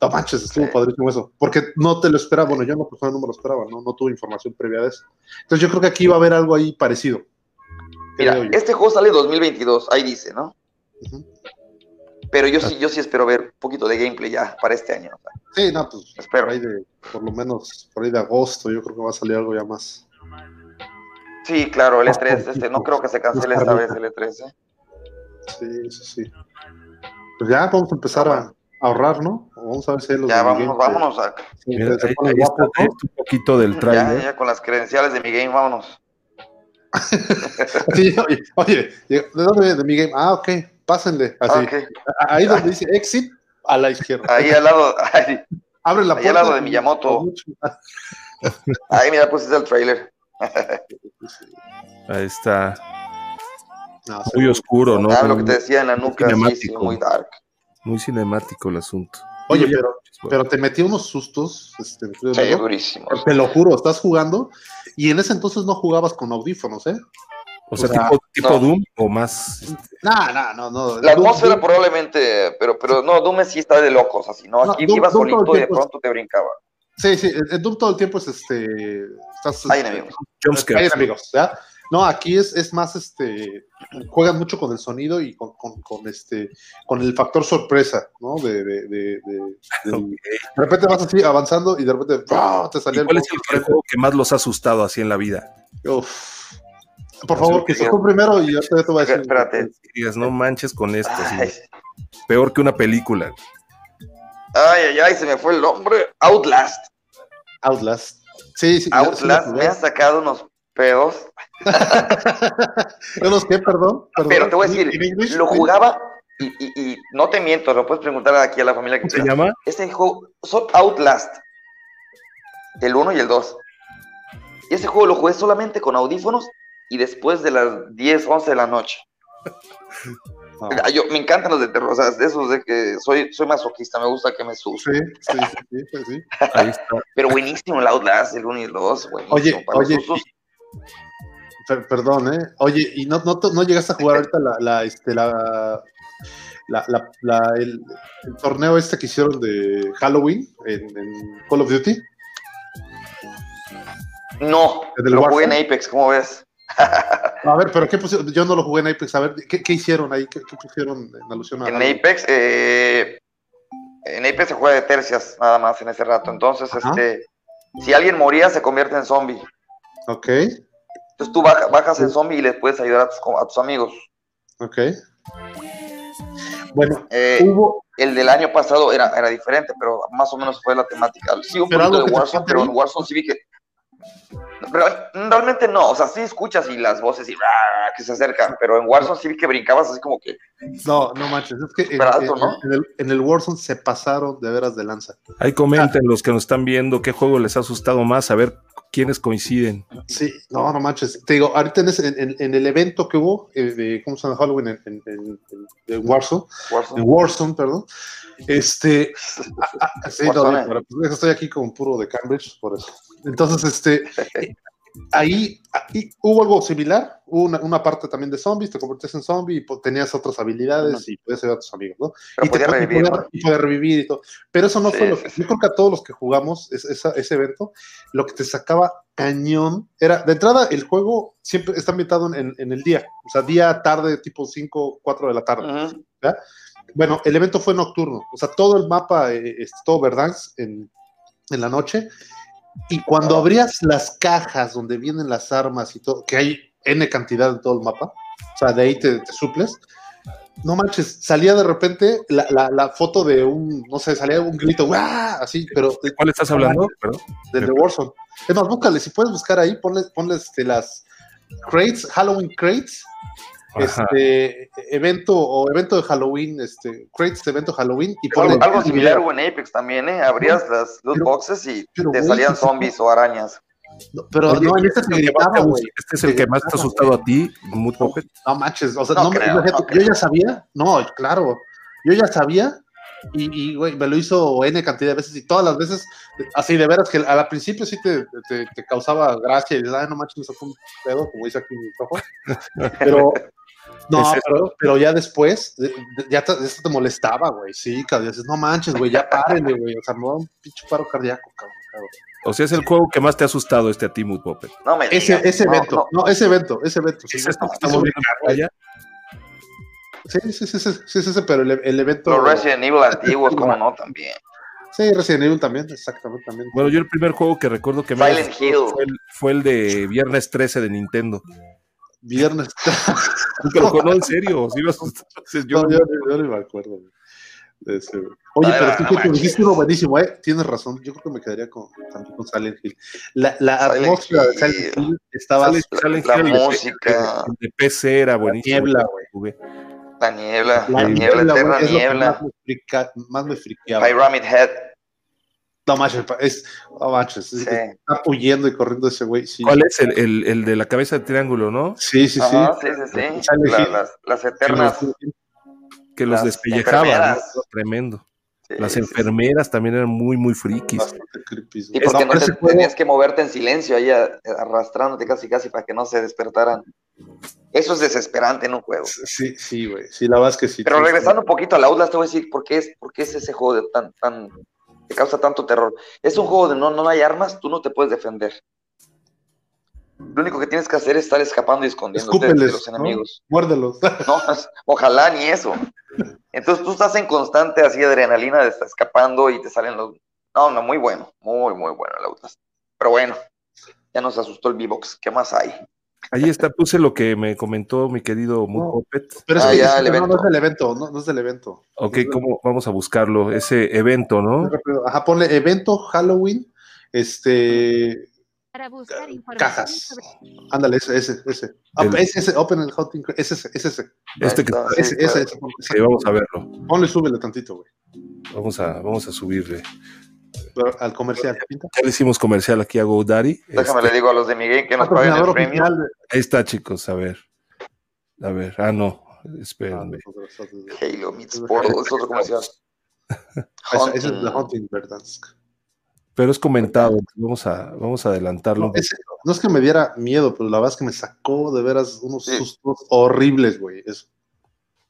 no manches, estuvo Sí. padrísimo eso. Porque no te lo esperaba, bueno, yo en lo personal no me lo esperaba, ¿no? No tuve información previa de eso. Entonces yo creo que aquí va a haber algo ahí parecido. Mira, este juego sale en 2022, ahí dice, ¿no? Pero yo sí, yo sí espero ver un poquito de gameplay ya para este año. o sea, Sí, no, pues Espero. por ahí de, por lo menos por ahí de agosto, yo creo que va a salir algo ya más. Sí, claro, el Más E3, este, no creo que se cancele esta vez el E3, ¿eh? Sí, sí, sí. Pues ya vamos a empezar a ahorrar, ¿no? Vamos a ver si los Ya vámonos, vámonos a, Mira, ahí, ahí está, ahí un poquito del ya, trailer. ya con las credenciales de mi game, vámonos. Sí, oye, oye, ¿de dónde viene? De mi game. Ah, ok, pásenle. Así. Ahí donde dice exit, a la izquierda. Ahí al lado, ahí, Abre la ahí puerta. al lado de Miyamoto. ahí mira, pues es el trailer. Ahí está. No, Muy oscuro, ¿no? Ah, lo que te decía en la nuca, sí, sí, cinemático. muy dark. Muy cinemático el asunto. Oye, pero, pero te metí unos sustos. Este, te lo juro, estás jugando y en ese entonces no jugabas con audífonos, ¿eh? o sea, o sea, tipo, tipo no. Doom o más. No, no, no, no. La Doom- atmósfera Doom- probablemente, pero, pero no, Doom sí está de locos, así, ¿no? No, Aquí Doom- ibas solito y de pronto te brincaba. Sí, sí, en Doom todo el tiempo es este. Estás, Hay este, enemigos. Jumpscare. Hay enemigos, ¿ya? No, aquí es, es más este. Juegan mucho con el sonido y con, con, con este. Con el factor sorpresa, ¿no? De, de, de, de- de- Ok. de repente vas así avanzando y de repente te ¿Y salía el ¿Cuál es el, juego que más los ha asustado así en la vida? Uf. Por favor, que se tú primero y yo te, te voy a decir. Espérate. No manches con esto. peor que una película. ay, ay, ay, se me fue el nombre. Outlast. Outlast. Sí, sí. Outlast me ha sacado unos pedos. ¿Yo los qué? Perdón, perdón. Pero te voy a decir, lo jugaba y, y- y no te miento, lo puedes preguntar aquí a la familia que ¿Cómo se quiera. llama? Este juego, son Outlast. El 1 y el 2. Y ese juego lo jugué solamente con audífonos y después de las 10, 11 de la noche. No. Ah, Yo, me encantan los de terror, o sea, de esos de que soy, soy masoquista, me gusta que me susten. Sí, sí, sí, sí, sí, sí. Ahí está. Pero buenísimo el Outlast, el 1 y el 2, buenísimo. Oye, oye. Per- perdón, ¿eh? Oye, ¿y no, no, no llegaste a jugar ahorita la, la, este, la, la, la- la- el, el torneo este que hicieron de Halloween en, en Call of Duty? No, ¿El del lo jugué en? Apex, ¿cómo ves? A ver, pero ¿qué pusieron? Yo no lo jugué en Apex. A ver, ¿qué, qué hicieron ahí? ¿Qué, qué pusieron en alusión a En Halloween? Apex, eh, en Apex se juega de tercias nada más en ese rato. Entonces, Ajá. este, si alguien moría, se convierte en zombie. Ok, Entonces tú baja- bajas en zombie y les puedes ayudar a tus, a tus amigos. ok. Bueno, Eh, hubo, el del año pasado era, era diferente, pero más o menos fue la temática. Sí, un poquito de Warzone, pero en Warzone sí vi que Realmente no, o sea, sí escuchas y las voces y ¡ah! que se acercan, pero en Warzone sí vi que brincabas así como que. No, no manches, es que en, Alto, ¿no? en el, en el Warzone se pasaron de veras de lanza. Ahí comenten los que nos están viendo qué juego les ha asustado más, a ver quiénes coinciden. Sí, no, no manches. Te digo, ahorita en, ese- en- en el evento que hubo, eh, de, ¿cómo se llama? Halloween en, en- en- en Warzone, Warzone. en Warzone, perdón. Este, sí, no, Warzone. pero pues, estoy aquí con puro de Cambridge, por eso. Entonces, este, ahí, ahí hubo algo similar, hubo una, una parte también de zombies, te convertías en zombie y po- tenías otras habilidades y podías ayudar a tus amigos, ¿no? Pero y podía te podía- revivir, podía- ¿no? y podía revivir y todo. Pero eso no Sí, fue lo que. sí. Yo creo que a todos los que jugamos es- esa- ese evento, lo que te sacaba cañón era. De entrada, el juego siempre está ambientado en, en el día. O sea, día, tarde, tipo 5, 4 de la tarde. Bueno, el evento fue nocturno. O sea, todo el mapa, eh, es todo Verdansk en, en la noche. Y cuando abrías las cajas donde vienen las armas y todo, que hay N cantidad en todo el mapa, o sea, de ahí te, te suples. No manches, salía de repente la, la- la foto de un, no sé, salía un grito, ¡guau! Así, pero de, ¿Cuál estás hablando? Del de Warzone. Es más, búscale, si puedes buscar ahí, ponle, ponle este, las crates, Halloween crates, Ajá. este evento o evento de Halloween, este crates de evento Halloween y Algo, ponle algo similar hubo en Apex también, ¿eh? Abrías las loot Pero- boxes y pero, te salían zombies o arañas. No, pero Oye, no, en ¿y este este se es el que más te gritaba, ha- güey. Este es el que más te ha asustado a ti, Mood. No manches, o sea, No me- creo, yo creo. ya sabía, no, claro, yo ya sabía y, y, güey, me lo hizo N cantidad de veces y todas las veces, así de veras que al principio sí te, te, te causaba gracia y dices, ay, no manches, me sacó un pedo, como dice aquí mi ojo. Pero, no, Es pero, pero ya después, de- de- ya te, esto te molestaba, güey, sí, cabrón, dices, no manches, güey, ya párenle, güey, o sea, me da un pinche paro cardíaco, cabrón. cabrón. O sea, es el juego que más te ha asustado este a ti, Mood Puppet. No me Ese, digas. ese No, evento, no. no, ese evento, ese evento. sí, ¿Es esto que estamos viendo en caga, pantalla? Sí, sí, sí, sí, sí, sí, sí, pero el, el evento. Los Resident Evil antiguos, como no, también. Sí, Resident Evil también, exactamente también. Bueno, yo el primer juego que recuerdo que me Silent asustó Hill. Fue, el, fue el de Viernes 13 de Nintendo. Viernes. Pero no, en serio, sí me asustó. Entonces, yo, yo, yo, yo ni me acuerdo. güey, de ese, güey. Oye, Ah, pero no que manches. dijiste uno buenísimo, ¿eh? Tienes razón. Yo creo que me quedaría con, también con Silent Hill. La, la atmósfera de. Silent Hill estaba Silent- Silent la Hill, música. de PC era buenísimo. niebla, güey. La niebla, La la niebla, niebla, eterna lo niebla. más me, frica- más me friqueaba. Pyramid Head. No manches, es, no manches, es- Sí. está huyendo y corriendo ese güey. Sí, ¿Cuál es? El, el, el de la cabeza de triángulo, ¿no? sí, sí. sí. Ajá, sí, sí, sí. La- las, las eternas. Que los Las despellejaba. ¿no? Tremendo. Sí, Las sí, sí. enfermeras también eran muy, muy frikis. Creepy. Güey. porque No, te- juego- tenías que moverte en silencio ahí arrastrándote casi casi para que no se despertaran. Eso es desesperante en un juego. Sí, sí, güey. Sí, la verdad es que sí. Pero sí, regresando un poquito al Outlast, te voy a decir por qué es, por qué es ese juego de tan, tan, que causa tanto terror. Es un juego de no, no hay armas, tú no te puedes defender. Lo único que tienes que hacer es estar escapando y escondiéndote de, los ¿no? enemigos. Muérdelos. No, ojalá ni eso. Entonces tú estás en constante así adrenalina de estar escapando y te salen los. No, no, muy bueno, muy, muy bueno Outlast. Pero bueno, ya nos asustó el V-Box. ¿Qué más hay? Ahí está, puse lo que me comentó mi querido Mood No. Puppet. Pero es Ah, que ya, es- el no, no es del evento, no, no es del evento. Ok, ¿cómo vamos a buscarlo? Ese evento, ¿no? Ajá, ponle evento Halloween, este, Para buscar información cajas. sobre Ándale, ese, ese, ese. Ah, El- ese, ese, Open el Hunting, ese, ese, ese, ese. Este que Ese, sí, ese, claro. ese, ponle, Sí, vamos a verlo. Ponle súbele tantito, güey. Vamos a, vamos a subirle. Al comercial. Ya le hicimos comercial aquí a GoDaddy. Déjame Este, le digo a los de Miguel que nos paguen el premio. ahí está, chicos, a ver. A ver, ah, no, espérenme. Halo meets Portal, es otro comercial. Ese, ese es de Hunting. Hunting Verdansk. Pero es comentado, vamos a, vamos a adelantarlo. No, ese- no es que me diera miedo, pero la verdad es que me sacó de veras unos Sí. sustos horribles, güey. Eso.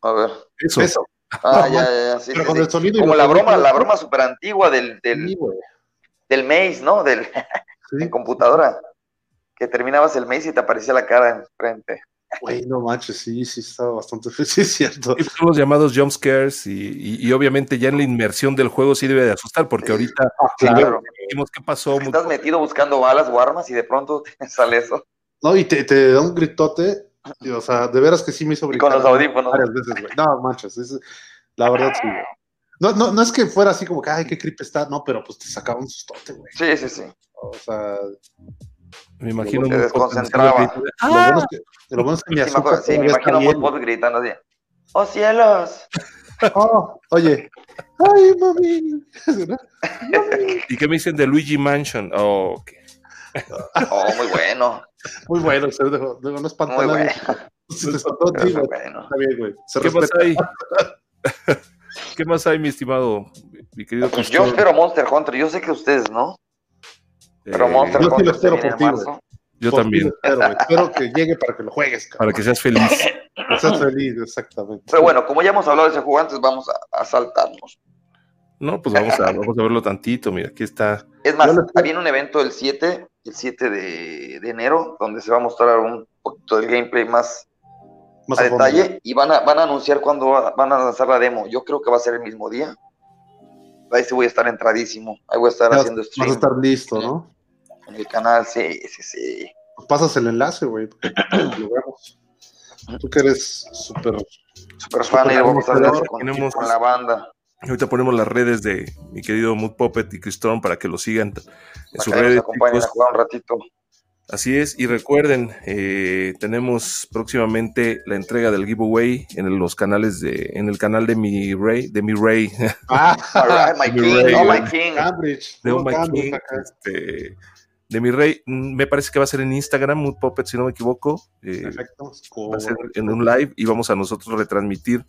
A ver. Eso, Eso. Ah, ya, ya, ya, sí, Pero sí, con sí. el sonido Como la broma, la broma súper antigua del, del, del maze, ¿no? Del, Sí. en computadora. Que terminabas el maze y te aparecía la cara enfrente. Güey, no manches, sí, sí, estaba bastante sí, es cierto. Y son los llamados jump scares y, y- y obviamente ya en la inmersión del juego sí debe de asustar porque ahorita Ah, Claro. dijimos qué pasó. Estás metido buscando balas o armas y de pronto te sale eso. No, y te, te da un gritote, y, o sea, de veras que sí me hizo Y con brincar los audífonos. varias veces, güey. No, manches, es- la verdad sí, güey. No, no, no es que fuera así como que, ay, qué creep está, no, pero pues te sacaba un sustote, güey. Sí, sí, sí. O sea, Me imagino Se muy desconcentraba. Lo bueno es que, lo bueno es que mi Sí, azúcar sí, me imagino muy pop gritando así. ¡Oh, cielos! Oh, oye, ay, mami. ¿no? ¿Y qué me dicen de Luigi Mansion? Oh, ok. Oh, muy bueno. Muy bueno, se dejó- digo, no espanta Muy a nadie. bueno. Si te espantó a ti, Muy güey, bueno. está bien, güey. Se ¿Qué más hay? ¿Qué más hay, mi estimado, mi querido Pues yo espero Monster Hunter. Yo sé que ustedes no. Pero Eh, Monster yo sí lo Hunter se espero viene por en ti, güey. marzo. Yo Por también, Espero, güey. Espero que llegue para que lo juegues, cabrón. para que seas feliz. Que seas feliz, exactamente. Pero bueno, como ya hemos hablado de ese juego antes, vamos a, a saltarnos. No, pues vamos a, vamos a verlo tantito. Mira, aquí está. Es más, viene un evento el 7, el 7 de, de enero, donde se va a mostrar un poquito del gameplay más Más a detalle y van a, van a anunciar cuándo va- van a lanzar la demo. Yo creo que va a ser el mismo día. Ahí sí voy a estar entradísimo. Ahí voy a estar haciendo Vas a stream estar listo, ¿no? en el canal. Sí, sí, sí. Pues pasas el enlace, güey. Lo vemos. Tú que eres súper. Super fan y vamos a estar conocedor. con, Tenemos- con la banda. Ahorita ponemos las redes de mi querido Mood Puppet y Cristón para que lo sigan en sus redes. acompañen a chicos. jugar un ratito. Así es, y recuerden, eh, tenemos próximamente la entrega del giveaway en los canales de, en el canal de mi Rey, de mi Rey, Ah, All right, my king, rey, oh my king. Oh My Cambridge King, este, de mi Rey. Mm, Me parece que va a ser en Instagram, Mood Puppet, si no me equivoco. eh, Perfecto. va a ser en un live y vamos a nosotros retransmitir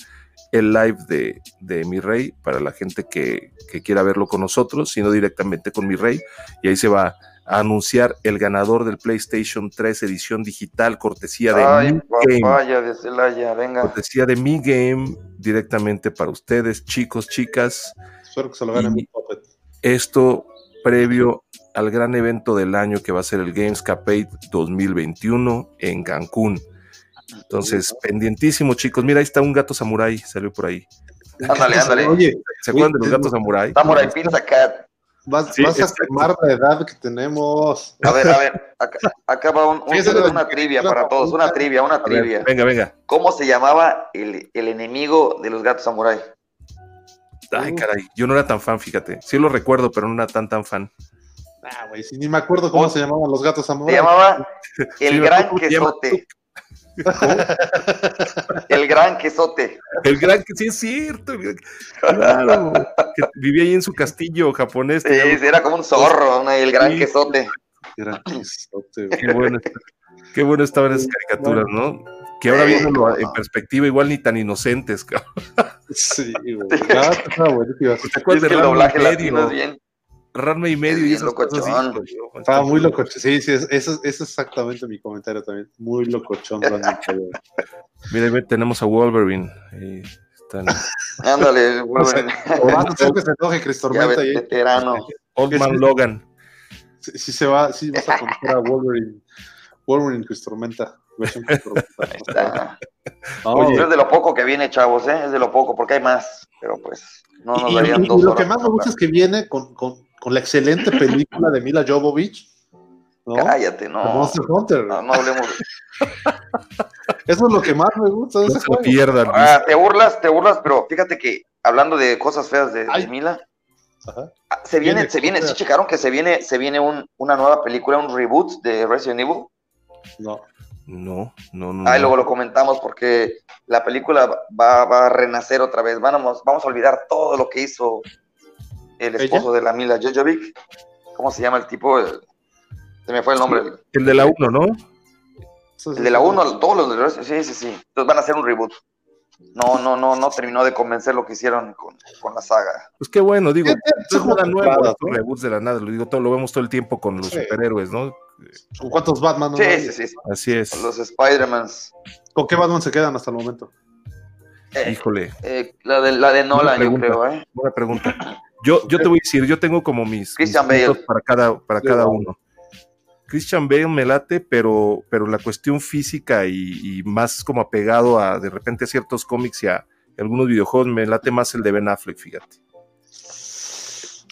el live de, de mi rey para la gente que, que quiera verlo con nosotros, sino directamente con mi rey. Y ahí se va a anunciar el ganador del PlayStation 3 edición digital, cortesía de Ay, Mi Game. papaya de Celaya, venga. Cortesía de Mi Game, directamente para ustedes, chicos, chicas. Espero que se lo gane Y- muy Puppet. Esto previo al gran evento del año que va a ser el Gamescapade 2021 en Cancún. Entonces, pendientísimo, chicos. Mira, ahí está un gato samurái, salió por ahí. Ándale, ándale. Oye, ¿Se acuerdan de los gatos samurái? Samurai Pizza Cat. vas, Sí, vas a quemar la edad que tenemos. A ver, a ver, acá, acá va un, un- una trivia para todos, una trivia, una ver, trivia. venga, venga. ¿Cómo se llamaba el, el enemigo de los gatos samurai? Ay, caray. Yo no era tan fan, fíjate. Sí lo recuerdo, pero no era tan, tan fan. Ah, güey, si ni me acuerdo cómo Oh. se llamaban los gatos Se samurai. llamaba el Sí, gran ¿cómo se quesote. El gran quesote. El gran que sí es cierto. Claro. Que vivía ahí en su castillo japonés. Sí, sí, era como un zorro, ¿no? el gran Sí. quesote. Gran quesote. Qué bueno, qué bueno estaban esas caricaturas, ¿no? Que ahora Sí, viéndolo en perspectiva, igual ni tan inocentes. cabrón. Sí, güey. Ah. ¿Te es acuerdas que de el Ranma y doblaje medio? latino es bien. Ranma y medio. Estaba muy locochón. Sí, sí, es- eso, eso es exactamente mi comentario también. Muy locochón, güey. Mira, tenemos a Wolverine. Ahí están. Ándale, O sea, Wolverine. o que se enoje Chris ya Tormenta ves, y veterano. Old Man Logan. si, si se va, si vas a conocer a Wolverine. Wolverine Chris Ahí está. No, Oye, es de lo poco que viene, chavos, ¿eh? Es de lo poco, porque hay más. Pero pues, no nos y, darían y- dos y lo horas. que más me gusta es que viene con, con, con la excelente película de Mila Jovovich. ¿no? Cállate, The no. Monster Hunter. No, no hablemos. Eso es lo que más me gusta de no ese se lo juego. pierdan. Ah, te burlas, te burlas, pero fíjate que hablando de cosas feas de. Mila, Ajá. ah, se viene, Viene se viene, sí checaron que se viene, se viene un, una nueva película, un reboot de Resident Evil. No. No, no, no. Ahí luego lo comentamos porque la película va, va a renacer otra vez. Vamos, vamos a olvidar todo lo que hizo el ¿Ella? esposo de la Mila Jojovic. ¿Cómo se llama el tipo? El- se me fue el nombre. El, El de la 1, ¿no? El de la 1, todos los de Sí, sí, sí. Entonces van a hacer un reboot. No, no, no, no terminó de convencer lo que hicieron con, con la saga. Pues qué bueno, digo. Es nada nuevo reboots de la nada. Lo digo todo, lo vemos todo el tiempo con los Sí. superhéroes, ¿no? ¿Con cuántos Batman? no Sí, hay? sí, sí. Así es. Los Spider-Mans. ¿Con qué Batman se quedan hasta el momento? Eh, Híjole, eh, la, de, la de Nolan, yo pregunta. creo, ¿eh? buena pregunta. Yo, yo te voy a decir, yo tengo como mis, Christian Bale. para cada, para Sí, cada no. uno. Christian Bale me late, pero, pero la cuestión física y, y más como apegado a de repente a ciertos cómics y a algunos videojuegos, me late más el de Ben Affleck, fíjate.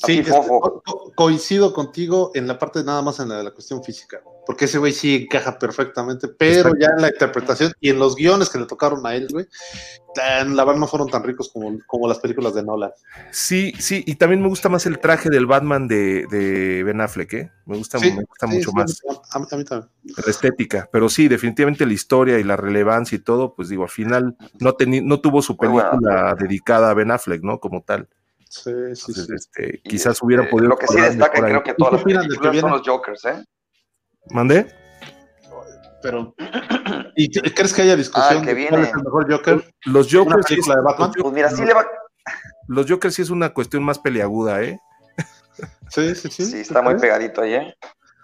Sí, este, co- coincido contigo en la parte nada más en la de la cuestión física. porque ese güey sí encaja perfectamente, pero ya en la interpretación y en los guiones que le tocaron a él, güey, la verdad no fueron tan ricos como, como las películas de Nolan. Sí, sí, y también me gusta más el traje del Batman de, de Ben Affleck, ¿eh? Me gusta, me gusta mucho más. A mí, también. La estética, pero sí, definitivamente la historia y la relevancia y todo, pues digo, al final no, no tuvo su película dedicada a Ben Affleck, ¿no? Como tal. Sí, sí, sí. Este, quizás hubiera podido. Lo que sí destaca, creo que todas las películas son los Jokers, ¿eh? ¿Mandé? Pero, ¿y crees que haya discusión ah, que viene. es el mejor Joker? Los Jokers. Sí de Batman? Pues mira, sí le va. Los Jokers sí es una cuestión más peleaguda, ¿eh? Sí, sí, sí. Sí, está muy pegadito ahí, ¿eh?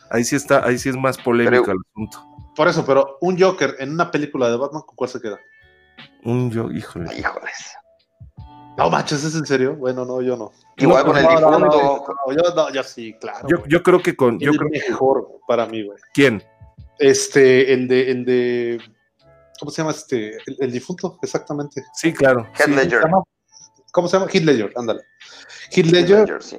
Ahí sí está, ahí sí es más polémico el asunto. Por eso, pero un Joker en una película de Batman, ¿con cuál se queda? Un yo, híjole. Híjoles. No manches, ¿es en serio? Bueno, no, yo no. Igual con el difunto. No, yo, no, yo sí, claro. Yo, yo creo que con. Yo creo mejor para mí, güey. ¿Quién? Este, el de, el de. ¿Cómo se llama este? El, difunto, exactamente. Sí, claro. Heath Ledger. ¿Cómo se llama? Heath Ledger, ándale. Heath Ledger, sí.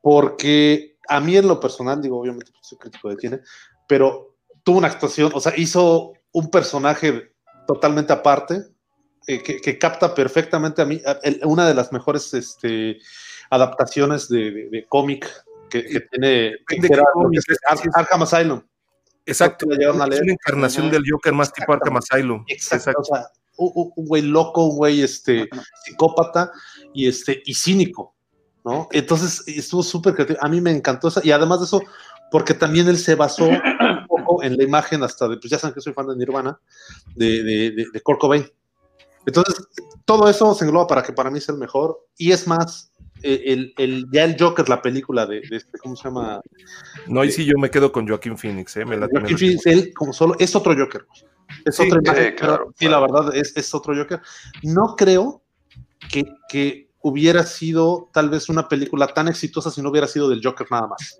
porque a mí en lo personal, digo, obviamente soy crítico de cine, pero tuvo una actuación, o sea, hizo un personaje totalmente aparte, eh, que, capta perfectamente a mí una de las mejores este, adaptaciones de, cómic que, tiene Arkham Asylum. Exacto, es una encarnación del Joker más tipo Arkham Asylum. Exacto, O sea, un, güey loco, un güey este, psicópata y, este, y cínico, ¿no? Entonces estuvo súper creativo. A mí me encantó eso. Y además de eso, porque también él se basó un poco en la imagen hasta de, pues ya saben que soy fan de Nirvana, de, de, de, de Kurt Cobain. Entonces, todo eso se engloba para que para mí sea el mejor. Y es más, eh, el, el, ya el Joker, la película de, este, ¿cómo se llama? No, y sí, yo me quedo con Joaquín Phoenix, ¿eh? Me la, Joaquín Phoenix, él como solo, es otro Joker. Es otro sí, la verdad, es, es, otro Joker. No creo que, que, hubiera sido tal vez una película tan exitosa si no hubiera sido del Joker nada más.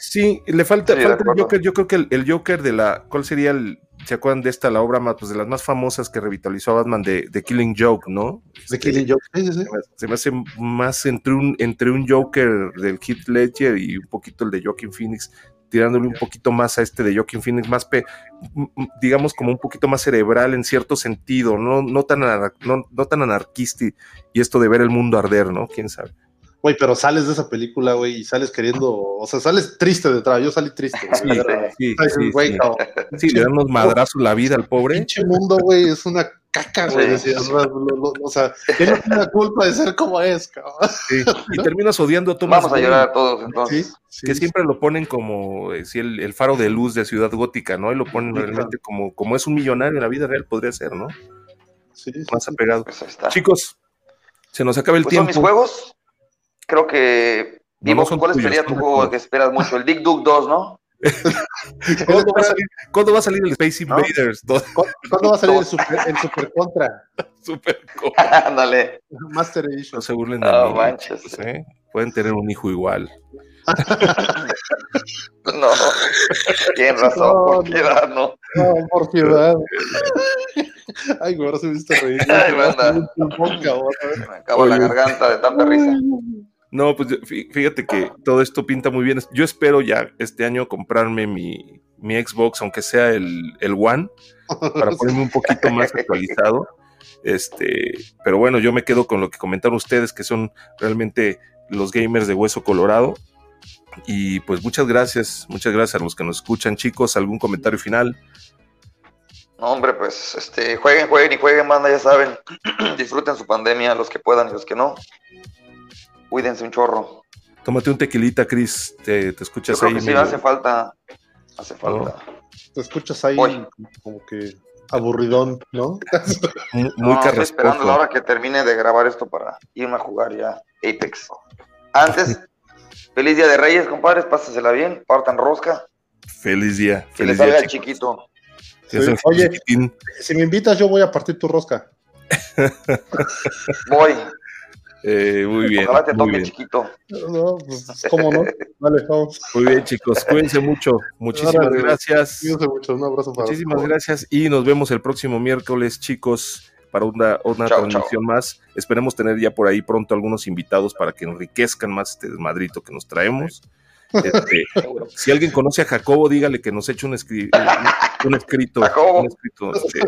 Sí, le falta, falta el Joker. Yo creo que el, el, Joker de la. ¿Cuál sería el, ¿Se acuerdan de esta, la obra más, pues, de las más famosas que revitalizó a Batman de, de Killing Joke, ¿no? De Killing este, Joke, sí, sí, Se me hace más entre un, entre un Joker del Heath Ledger y un poquito el de Joaquin Phoenix, tirándole un poquito más a este de Joaquin Phoenix, más, digamos, como un poquito más cerebral en cierto sentido, no, no, tan, no, no tan anarquista y, y esto de ver el mundo arder, ¿no? ¿Quién sabe? Güey, pero sales de esa película, güey, y sales queriendo, o sea, sales triste detrás. Yo salí triste. Sí, sí, sí, sí, sí, le damos madrazos la vida al pobre. Pinche mundo, güey, es una caca, güey. o sea, él no tiene la culpa de ser como es, cabrón. Sí, y terminas odiando a Thomas Vamos a llorar a todos, entonces. que siempre lo ponen como eh, si el, el, faro de luz de Ciudad Gótica, ¿no? Y lo ponen realmente como, como es un millonario en la vida real, podría ser, ¿no? Sí. Más apegado. Pues Chicos, se nos acaba el pues tiempo. Son mis juegos creo que vimos cuál sería tu juego que esperas mucho, el Dick Duke 2, ¿no? ¿Cuándo, va salir, ¿Cuándo, va a salir, el Space Invaders 2? ¿Cuándo, va a salir el Super, el super Contra? Super Contra. Ándale. Master Edition. No se burlen de no, mí. Manches. ¿eh? Pueden tener un hijo igual. no, tienen razón, no, por piedad, no. No, por piedad. Ay, güey, ahora se me viste reír. Ay, Me acaba la garganta de tanta risa. No, pues fíjate que todo esto pinta muy bien. Yo espero ya este año comprarme mi, mi Xbox, aunque sea el, el One, para ponerme un poquito más actualizado. Este, pero bueno, yo me quedo con lo que comentaron ustedes, que son realmente los gamers de hueso colorado. Y pues muchas gracias, muchas gracias a los que nos escuchan, chicos. ¿Algún comentario final? No, hombre, pues este, jueguen, jueguen y jueguen, manda, ya saben. Disfruten su pandemia, los que puedan y los que no. Cuídense un chorro. Tómate un tequilita, Chris. Te, te escuchas Yo ahí. sí, hace falta. Hace falta. Te escuchas ahí como que aburridón, ¿no? muy no, estoy esperando la hora que termine de grabar esto para irme a jugar ya Apex. Antes, feliz día de Reyes, compadres, pásasela bien, partan rosca. Feliz día. Que feliz le salga día, el chiquito. Sí, oye, si me invitas, yo voy a partir tu rosca. Voy. Eh, muy bien. Ojalá te muy toque bien. chiquito. No, pues, ¿cómo no? Vale, vamos. Muy bien, chicos. Cuídense mucho. Muchísimas gracias. Cuídense mucho. Un abrazo para Muchísimas gracias. Y nos vemos el próximo miércoles, chicos, para una, una Chao, transmisión más. Esperemos tener ya por ahí pronto algunos invitados para que enriquezcan más este desmadrito que nos traemos. Este, si alguien conoce a Jacobo, dígale que nos eche un, escri un, un escrito, Jacobo. un, escrito este,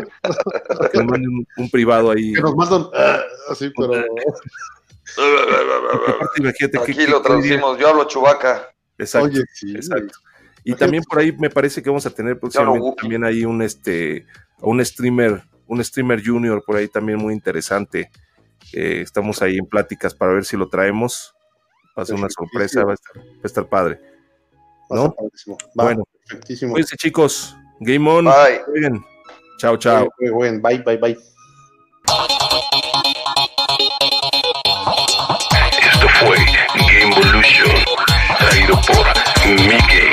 que nos mande un, un privado ahí. Que nos mandan ah, así, pero Aquí lo que- traducimos, yo hablo chubaca. Exacto, oye, sí, exacto. Y Imagínate. también por ahí me parece que vamos a tener próximamente también ahí un este un streamer, un streamer junior por ahí también muy interesante. Eh, estamos ahí en pláticas para ver si lo traemos. Va a ser una sorpresa, va a estar, va a estar padre. ¿no? Va, Bueno. perfectísimo. Cuídense chicos, Game On. Bye. Chao, chao. Bye, bye, bye. Show, traído por Mickey.